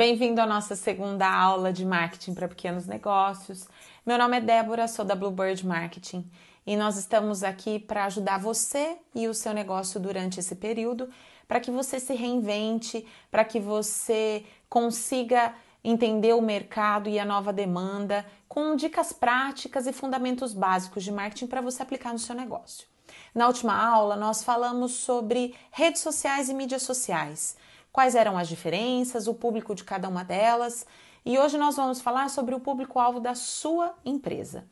Bem-vindo à nossa segunda aula de marketing para pequenos negócios. Meu nome é Débora, sou da Bluebird Marketing e nós estamos aqui para ajudar você e o seu negócio durante esse período, para que você se reinvente, para que você consiga entender o mercado e a nova demanda com dicas práticas e fundamentos básicos de marketing para você aplicar no seu negócio. Na última aula, nós falamos sobre redes sociais e mídias sociais quais eram as diferenças, o público de cada uma delas. E hoje nós vamos falar sobre o público-alvo da sua empresa.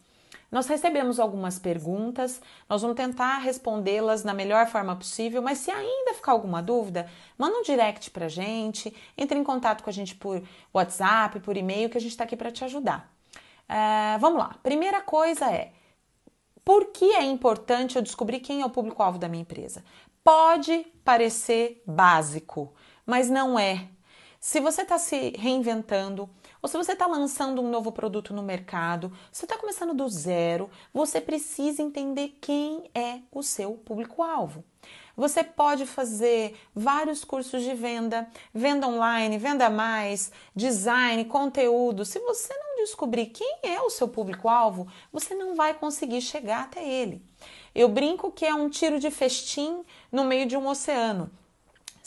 Nós recebemos algumas perguntas, nós vamos tentar respondê-las da melhor forma possível, mas se ainda ficar alguma dúvida, manda um direct pra gente, entre em contato com a gente por WhatsApp, por e-mail, que a gente está aqui para te ajudar. É, vamos lá. Primeira coisa é: por que é importante eu descobrir quem é o público-alvo da minha empresa? Pode parecer básico, mas não é. Se você está se reinventando, ou se você está lançando um novo produto no mercado, se está começando do zero, você precisa entender quem é o seu público-alvo. Você pode fazer vários cursos de venda, venda online, venda mais, design, conteúdo. Se você não descobrir quem é o seu público-alvo, você não vai conseguir chegar até ele. Eu brinco que é um tiro de festim no meio de um oceano.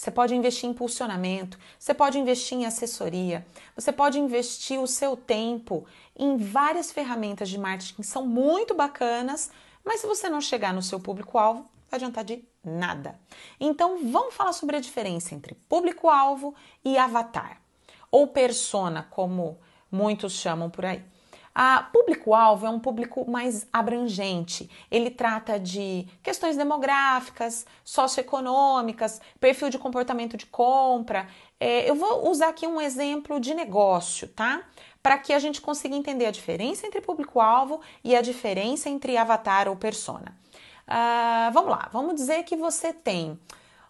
Você pode investir em impulsionamento, você pode investir em assessoria, você pode investir o seu tempo em várias ferramentas de marketing que são muito bacanas, mas se você não chegar no seu público-alvo, vai adiantar de nada. Então, vamos falar sobre a diferença entre público-alvo e avatar, ou persona, como muitos chamam por aí. A público-alvo é um público mais abrangente. Ele trata de questões demográficas, socioeconômicas, perfil de comportamento de compra. É, eu vou usar aqui um exemplo de negócio, tá? Para que a gente consiga entender a diferença entre público-alvo e a diferença entre avatar ou persona. Uh, vamos lá, vamos dizer que você tem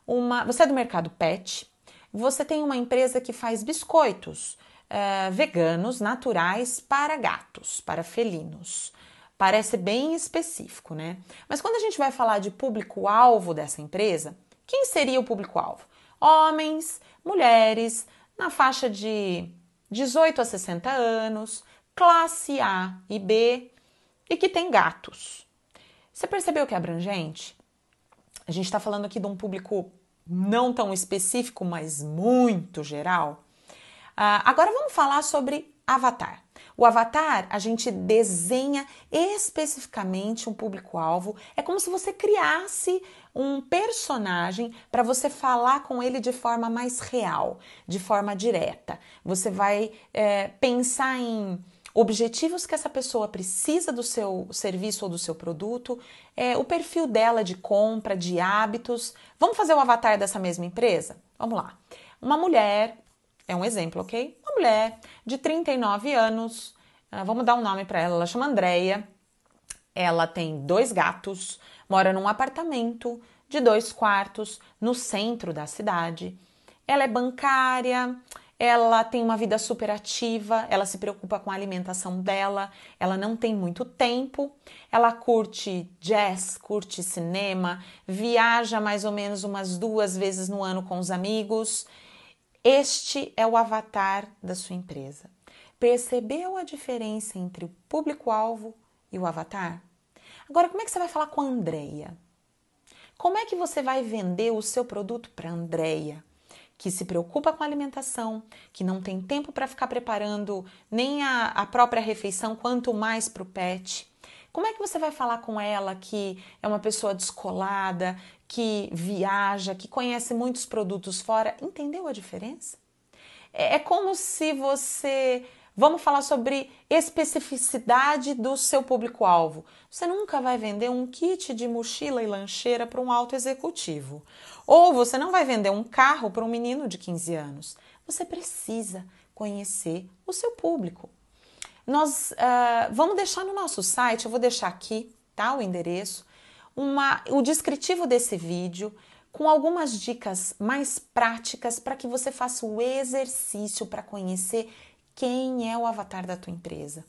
uma. Você é do mercado pet, você tem uma empresa que faz biscoitos uh, veganos naturais para gatos, para felinos. Parece bem específico, né? Mas quando a gente vai falar de público-alvo dessa empresa, quem seria o público-alvo? Homens, mulheres, na faixa de 18 a 60 anos, classe A e B e que tem gatos. Você percebeu que é abrangente? A gente está falando aqui de um público não tão específico, mas muito geral. Uh, agora vamos falar sobre avatar. O avatar a gente desenha especificamente um público-alvo. É como se você criasse um personagem para você falar com ele de forma mais real, de forma direta. Você vai é, pensar em objetivos que essa pessoa precisa do seu serviço ou do seu produto, é, o perfil dela de compra, de hábitos. Vamos fazer o avatar dessa mesma empresa? Vamos lá. Uma mulher é um exemplo, ok? Uma mulher de 39 anos, uh, vamos dar um nome para ela, ela chama Andreia. Ela tem dois gatos, mora num apartamento de dois quartos no centro da cidade. Ela é bancária, ela tem uma vida super ativa, ela se preocupa com a alimentação dela, ela não tem muito tempo, ela curte jazz, curte cinema, viaja mais ou menos umas duas vezes no ano com os amigos este é o avatar da sua empresa. Percebeu a diferença entre o público-alvo e o avatar? Agora, como é que você vai falar com a Andrea? Como é que você vai vender o seu produto para a Andrea, que se preocupa com a alimentação, que não tem tempo para ficar preparando nem a, a própria refeição, quanto mais para o pet? Como é que você vai falar com ela que é uma pessoa descolada, que viaja, que conhece muitos produtos fora? Entendeu a diferença? É, é como se você. Vamos falar sobre especificidade do seu público-alvo. Você nunca vai vender um kit de mochila e lancheira para um alto executivo. Ou você não vai vender um carro para um menino de 15 anos. Você precisa conhecer o seu público. Nós uh, vamos deixar no nosso site, eu vou deixar aqui, tá? O endereço, uma, o descritivo desse vídeo com algumas dicas mais práticas para que você faça o exercício para conhecer quem é o avatar da tua empresa.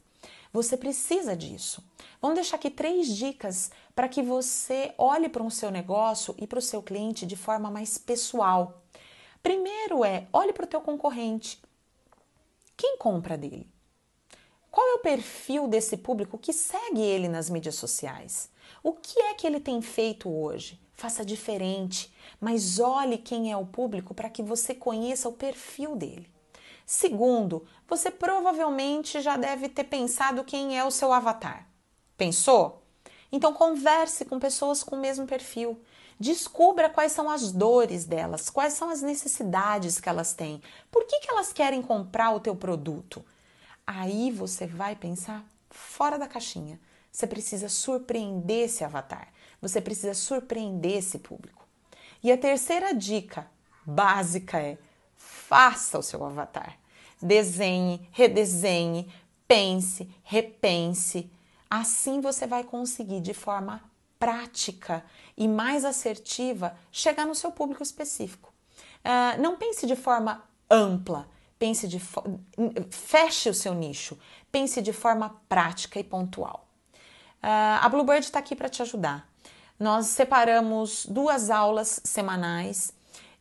Você precisa disso. Vamos deixar aqui três dicas para que você olhe para o seu negócio e para o seu cliente de forma mais pessoal. Primeiro é olhe para o teu concorrente. Quem compra dele? Qual é o perfil desse público que segue ele nas mídias sociais? O que é que ele tem feito hoje? Faça diferente, mas olhe quem é o público para que você conheça o perfil dele. Segundo, você provavelmente já deve ter pensado quem é o seu avatar. Pensou? Então converse com pessoas com o mesmo perfil. Descubra quais são as dores delas, quais são as necessidades que elas têm, por que, que elas querem comprar o teu produto. Aí você vai pensar fora da caixinha. Você precisa surpreender esse avatar. Você precisa surpreender esse público. E a terceira dica básica é: faça o seu avatar. Desenhe, redesenhe, pense, repense. Assim você vai conseguir de forma prática e mais assertiva chegar no seu público específico. Uh, não pense de forma ampla, pense de feche o seu nicho, pense de forma prática e pontual. Uh, a Bluebird está aqui para te ajudar. Nós separamos duas aulas semanais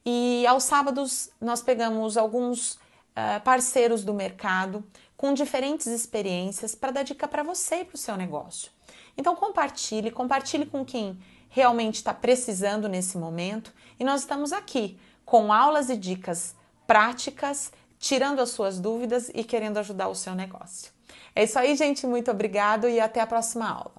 e aos sábados nós pegamos alguns uh, parceiros do mercado com diferentes experiências para dar dica para você e para o seu negócio. Então compartilhe, compartilhe com quem realmente está precisando nesse momento e nós estamos aqui com aulas e dicas práticas tirando as suas dúvidas e querendo ajudar o seu negócio. É isso aí, gente. Muito obrigado e até a próxima aula.